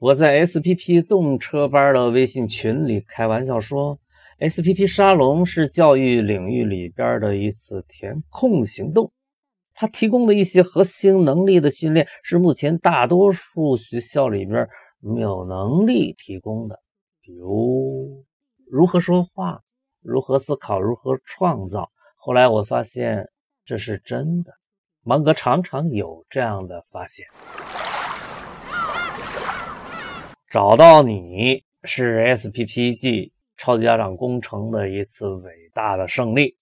我在 SPP 动车班的微信群里开玩笑说，SPP 沙龙是教育领域里边的一次填空行动。它提供的一些核心能力的训练，是目前大多数学校里边没有能力提供的，比如如何说话、如何思考、如何创造。后来我发现这是真的，芒格常常有这样的发现。找到你是 SPPG 超级家长工程的一次伟大的胜利，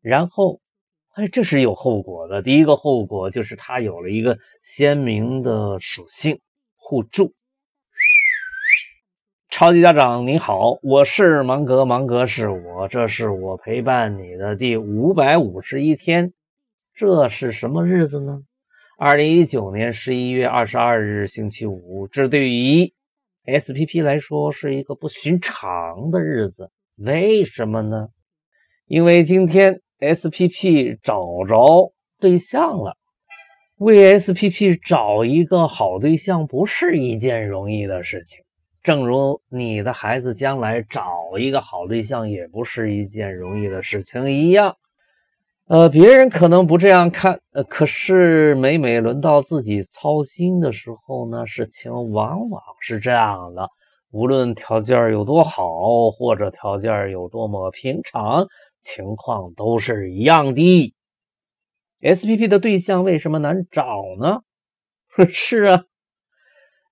然后，哎，这是有后果的。第一个后果就是它有了一个鲜明的属性——互助。超级家长你好，我是芒格，芒格是我，这是我陪伴你的第五百五十一天。这是什么日子呢？二零一九年十一月二十二日，星期五。这对于 SPP 来说是一个不寻常的日子，为什么呢？因为今天 SPP 找着对象了。为 SPP 找一个好对象不是一件容易的事情，正如你的孩子将来找一个好对象也不是一件容易的事情一样。呃，别人可能不这样看，呃，可是每每轮到自己操心的时候呢，事情往往是这样的。无论条件有多好，或者条件有多么平常，情况都是一样的。SPP 的对象为什么难找呢？是啊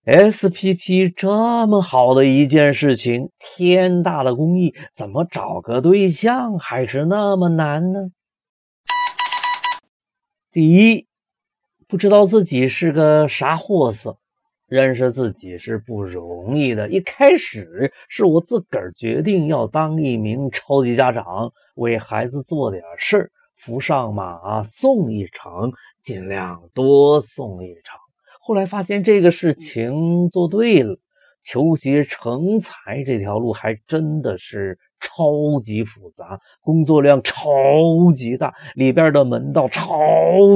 ，SPP 这么好的一件事情，天大的公益，怎么找个对象还是那么难呢？第一，不知道自己是个啥货色，认识自己是不容易的。一开始是我自个儿决定要当一名超级家长，为孩子做点事儿，扶上马送一程，尽量多送一程。后来发现这个事情做对了，求学成才这条路还真的是。超级复杂，工作量超级大，里边的门道超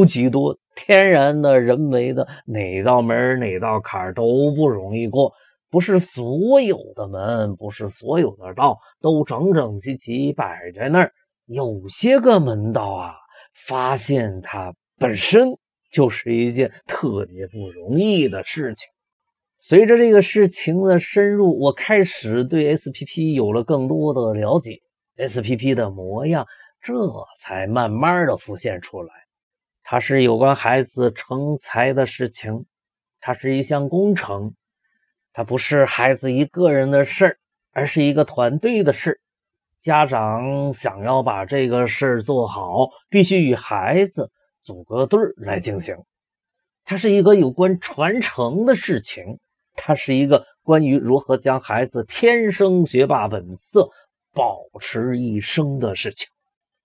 级多，天然的、人为的，哪道门哪道坎都不容易过。不是所有的门，不是所有的道都整整齐齐摆在那儿。有些个门道啊，发现它本身就是一件特别不容易的事情。随着这个事情的深入，我开始对 SPP 有了更多的了解，SPP 的模样这才慢慢的浮现出来。它是有关孩子成才的事情，它是一项工程，它不是孩子一个人的事儿，而是一个团队的事。家长想要把这个事儿做好，必须与孩子组个队来进行。它是一个有关传承的事情。它是一个关于如何将孩子天生学霸本色保持一生的事情，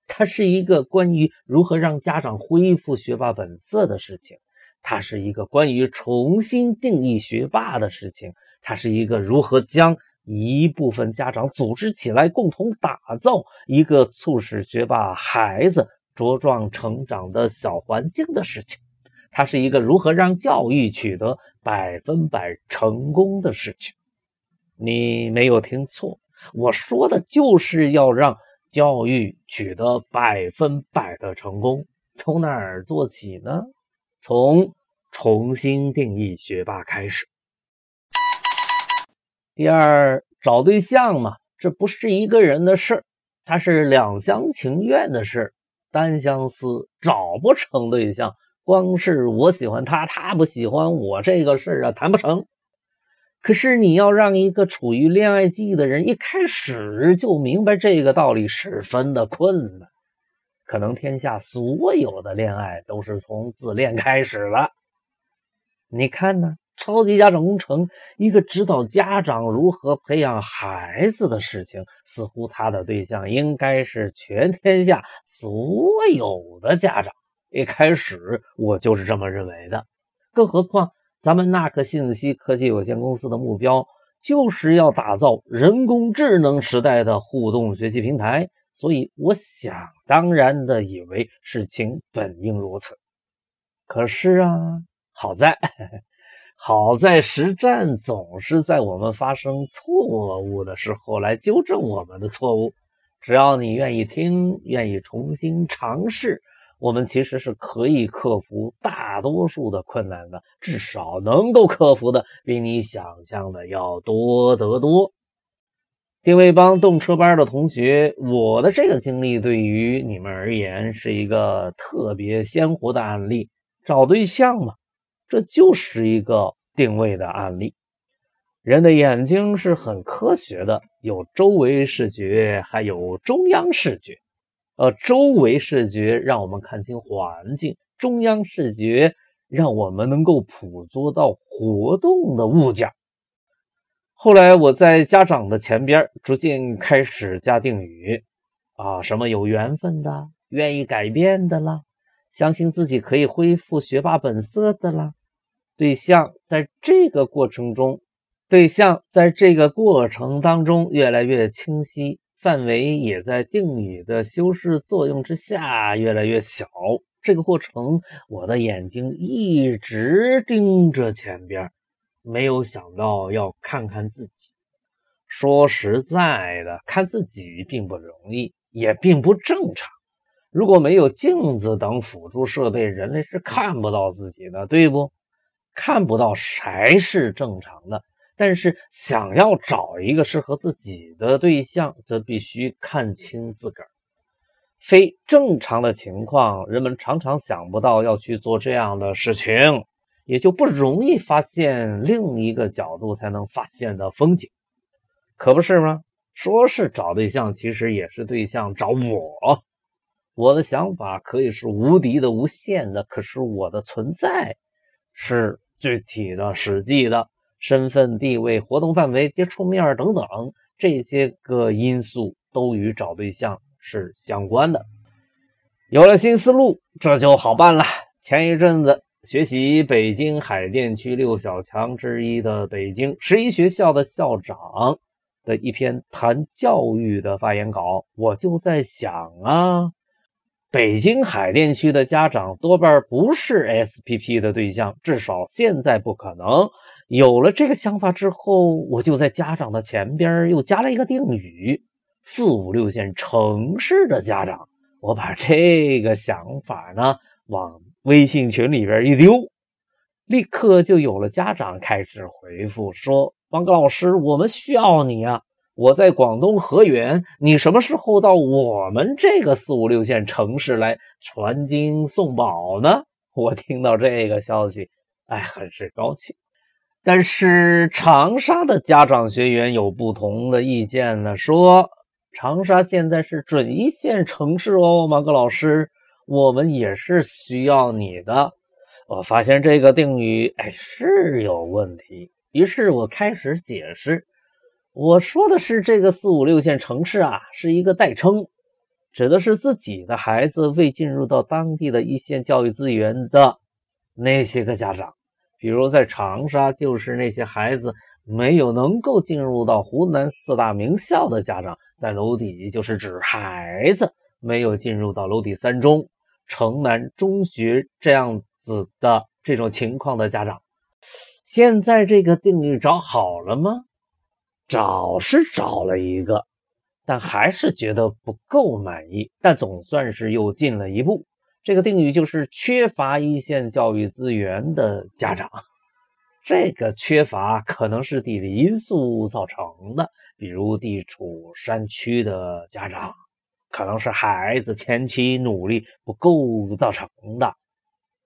它是一个关于如何让家长恢复学霸本色的事情，它是一个关于重新定义学霸的事情，它是一个如何将一部分家长组织起来，共同打造一个促使学霸孩子茁壮成长的小环境的事情。它是一个如何让教育取得百分百成功的事情。你没有听错，我说的就是要让教育取得百分百的成功。从哪儿做起呢？从重新定义学霸开始。第二，找对象嘛，这不是一个人的事儿，它是两厢情愿的事儿。单相思，找不成对象。光是我喜欢他，他不喜欢我，这个事儿啊谈不成。可是你要让一个处于恋爱季的人一开始就明白这个道理，十分的困难。可能天下所有的恋爱都是从自恋开始的。你看呢？超级家长工程，一个指导家长如何培养孩子的事情，似乎他的对象应该是全天下所有的家长。一开始我就是这么认为的，更何况咱们纳克信息科技有限公司的目标就是要打造人工智能时代的互动学习平台，所以我想当然的以为事情本应如此。可是啊，好在好在实战总是在我们发生错误的时候来纠正我们的错误。只要你愿意听，愿意重新尝试，我们其实是可以克服大多数的困难的，至少能够克服的比你想象的要多得多。定位帮动车班的同学，我的这个经历对于你们而言是一个特别鲜活的案例。找对象嘛，这就是一个定位的案例。人的眼睛是很科学的，有周围视觉，还有中央视觉。呃，周围视觉让我们看清环境，中央视觉让我们能够捕捉到活动的物件。后来我在家长的前边逐渐开始加定语，啊，什么有缘分的，愿意改变的啦，相信自己可以恢复学霸本色的啦。对象在这个过程中，对象在这个过程当中越来越清晰，范围也在定语的修饰作用之下越来越小。这个过程，我的眼睛一直盯着前边。没有想到要看看自己。说实在的，看自己并不容易，也并不正常。如果没有镜子等辅助设备，人类是看不到自己的，对不？看不到才是正常的。但是想要找一个适合自己的对象，则必须看清自个儿。非正常的情况，人们常常想不到要去做这样的事情。也就不容易发现另一个角度才能发现的风景，可不是吗？说是找对象，其实也是对象找我。我的想法可以是无敌的、无限的，可是我的存在是具体的、实际的。身份、地位、活动范围、接触面等等这些个因素都与找对象是相关的。有了新思路，这就好办了。前一阵子。学习北京海淀区六小强之一的北京十一学校的校长的一篇谈教育的发言稿，我就在想啊，北京海淀区的家长多半不是 SPP 的对象，至少现在不可能。有了这个想法之后，我就在家长的前边又加了一个定语：四五六线城市的家长。我把这个想法呢往。微信群里边一丢，立刻就有了家长开始回复说：“王格老师，我们需要你啊！我在广东河源，你什么时候到我们这个四五六线城市来传经送宝呢？” 我听到这个消息，哎，很是高兴。但是长沙的家长学员有不同的意见呢，说长沙现在是准一线城市哦，马哥老师。我们也是需要你的。我发现这个定语，哎，是有问题。于是我开始解释，我说的是这个四五六线城市啊，是一个代称，指的是自己的孩子未进入到当地的一线教育资源的那些个家长。比如在长沙，就是那些孩子没有能够进入到湖南四大名校的家长；在娄底，就是指孩子没有进入到娄底三中。城南中学这样子的这种情况的家长，现在这个定律找好了吗？找是找了一个，但还是觉得不够满意。但总算是又进了一步。这个定语就是缺乏一线教育资源的家长。这个缺乏可能是地理因素造成的，比如地处山区的家长。可能是孩子前期努力不够造成的。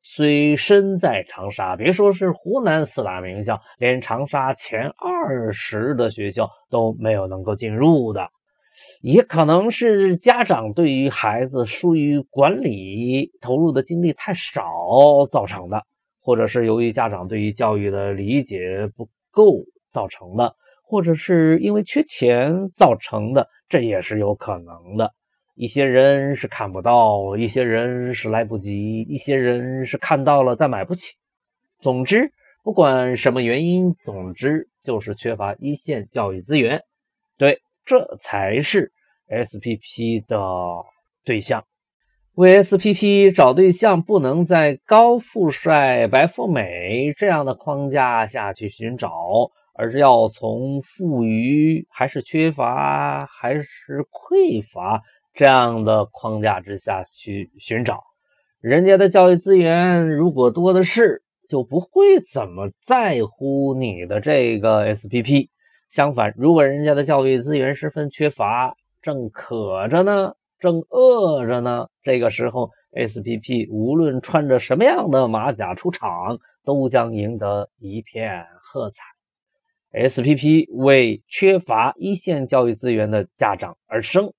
虽身在长沙，别说是湖南四大名校，连长沙前二十的学校都没有能够进入的。也可能是家长对于孩子疏于管理，投入的精力太少造成的，或者是由于家长对于教育的理解不够造成的，或者是因为缺钱造成的，这也是有可能的。一些人是看不到，一些人是来不及，一些人是看到了但买不起。总之，不管什么原因，总之就是缺乏一线教育资源。对，这才是 SPP 的对象。为 SPP 找对象，不能在高富帅、白富美这样的框架下去寻找，而是要从富余还是缺乏还是匮乏这样的框架之下去寻找。人家的教育资源如果多的是，就不会怎么在乎你的这个 SPP。相反，如果人家的教育资源十分缺乏，正渴着呢。正饿着呢，这个时候，SPP 无论穿着什么样的马甲出场，都将赢得一片喝彩。SPP 为缺乏一线教育资源的家长而生。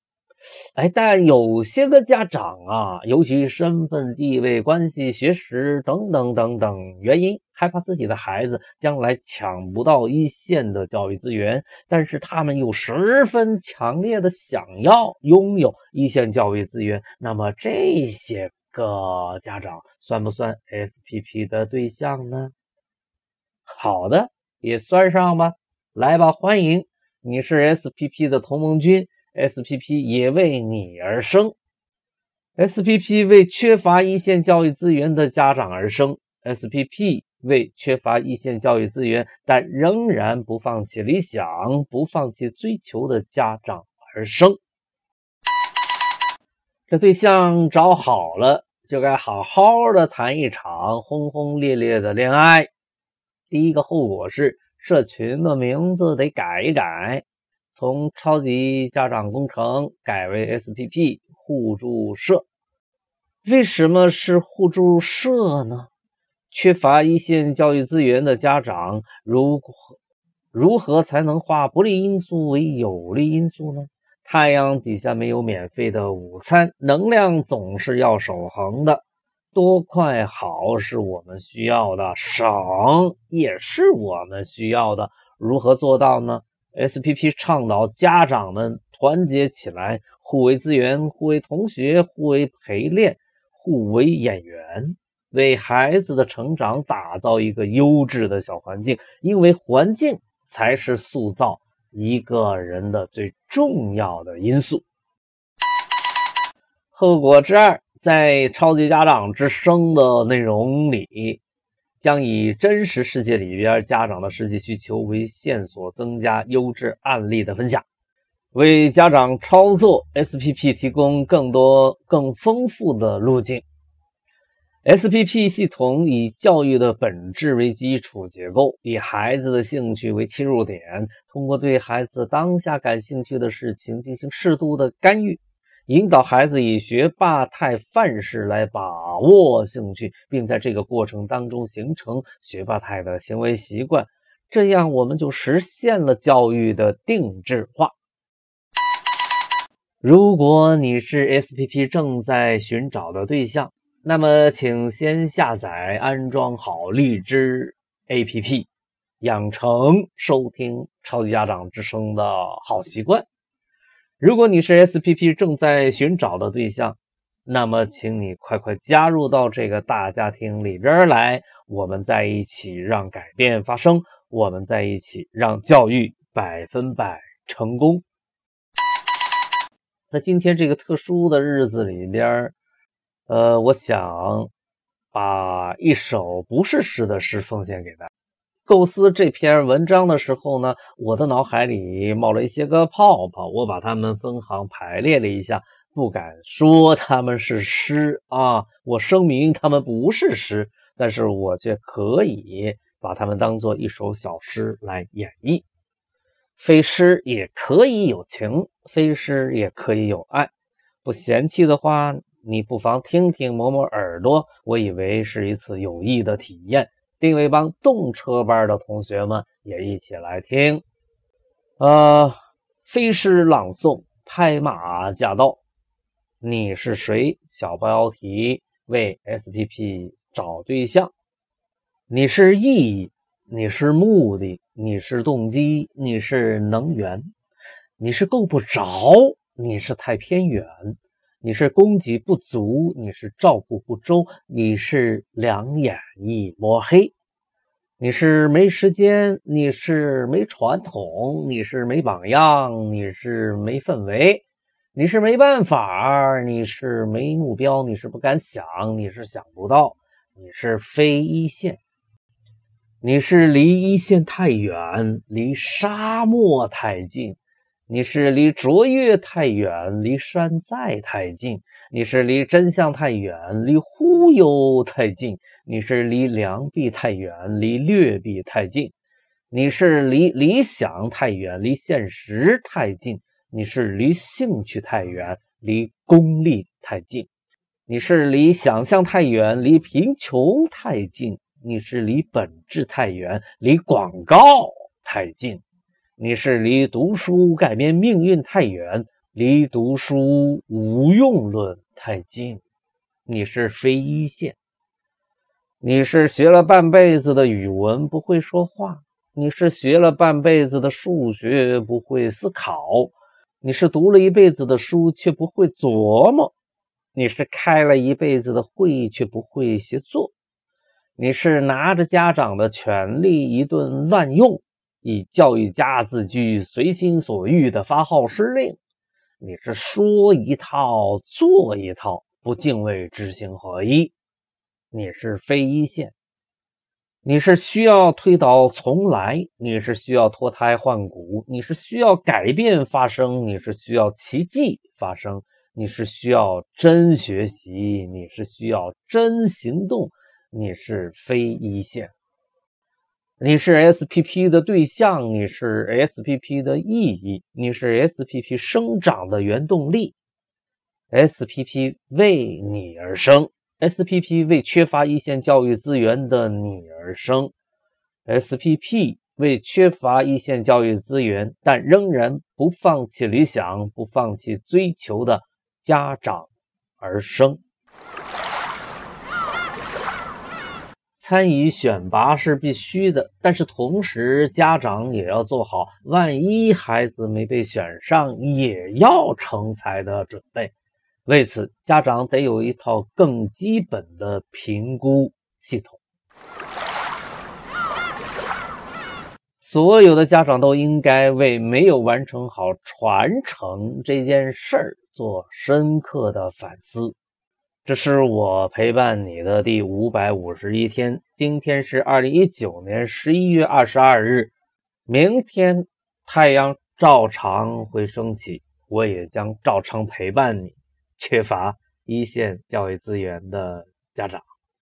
哎，但有些个家长啊，由于身份地位关系、学识等等等等原因，害怕自己的孩子将来抢不到一线的教育资源，但是他们又十分强烈的想要拥有一线教育资源。那么这些个家长算不算 SPP 的对象呢？好的，也算上吧。来吧，欢迎，你是 SPP 的同盟军。SPP 也为你而生，SPP 为缺乏一线教育资源的家长而生，SPP 为缺乏一线教育资源但仍然不放弃理想、不放弃追求的家长而生。这对象找好了，就该好好的谈一场轰轰烈烈的恋爱。第一个后果是，社群的名字得改一改。从超级家长工程改为 SPP 互助社，为什么是互助社呢？缺乏一线教育资源的家长，如何如何才能化不利因素为有利因素呢？太阳底下没有免费的午餐，能量总是要守恒的。多快好是我们需要的，省也是我们需要的。如何做到呢？SPP 倡导家长们团结起来，互为资源，互为同学，互为陪练，互为演员，为孩子的成长打造一个优质的小环境。因为环境才是塑造一个人的最重要的因素。后果之二，在超级家长之声的内容里。将以真实世界里边家长的实际需求为线索，增加优质案例的分享，为家长操作 SPP 提供更多更丰富的路径。SPP 系统以教育的本质为基础结构，以孩子的兴趣为切入点，通过对孩子当下感兴趣的事情进行适度的干预。引导孩子以学霸态范式来把握兴趣，并在这个过程当中形成学霸态的行为习惯，这样我们就实现了教育的定制化。如果你是 SPP 正在寻找的对象，那么请先下载安装好荔枝 APP，养成收听超级家长之声的好习惯。如果你是 SPP 正在寻找的对象，那么请你快快加入到这个大家庭里边来，我们在一起让改变发生，我们在一起让教育百分百成功。在今天这个特殊的日子里边，呃，我想把一首不是诗的诗奉献给大家。构思这篇文章的时候呢，我的脑海里冒了一些个泡泡，我把它们分行排列了一下，不敢说它们是诗啊，我声明它们不是诗，但是我却可以把它们当做一首小诗来演绎。非诗也可以有情，非诗也可以有爱。不嫌弃的话，你不妨听听，磨磨耳朵，我以为是一次有益的体验。定位帮动车班的同学们也一起来听，呃，飞诗朗诵，拍马驾到，你是谁？小标题为 SPP 找对象，你是意义，你是目的，你是动机，你是能源，你是够不着，你是太偏远。你是供给不足，你是照顾不周，你是两眼一抹黑，你是没时间，你是没传统，你是没榜样，你是没氛围，你是没办法，你是没目标，你是不敢想，你是想不到，你是非一线，你是离一线太远，离沙漠太近，你是离卓越太远，离山寨太近，你是离真相太远，离忽悠太近，你是离良币太远，离劣币太近，你是离理想太远，离现实太近。你是离兴趣太远，离功利太近；你是离想象太远，离贫穷太近；你是离本质太远，离广告太近；你是离读书改变命运太远，离读书无用论太近；你是非一线；你是学了半辈子的语文不会说话；你是学了半辈子的数学不会思考。你是读了一辈子的书却不会琢磨，你是开了一辈子的会却不会写作，你是拿着家长的权力一顿乱用，以教育家自居、随心所欲的发号施令，你是说一套做一套，不敬畏知行合一，你是非一线。你是需要推倒重来，你是需要脱胎换骨，你是需要改变发生，你是需要奇迹发生，你是需要真学习，你是需要真行动，你是非一线。你是 SPP 的对象，你是 SPP 的意义，你是 SPP 生长的原动力，SPP 为你而生。SPP 为缺乏一线教育资源的你而生，SPP 为缺乏一线教育资源但仍然不放弃理想、不放弃追求的家长而生。参与选拔是必须的，但是同时家长也要做好万一孩子没被选上，也要成才的准备。为此，家长得有一套更基本的评估系统。所有的家长都应该为没有完成好传承这件事儿做深刻的反思。这是我陪伴你的第五百五十一天，今天是二零一九年十一月二十二日，明天太阳照常会升起，我也将照常陪伴你。缺乏一线教育资源的家长。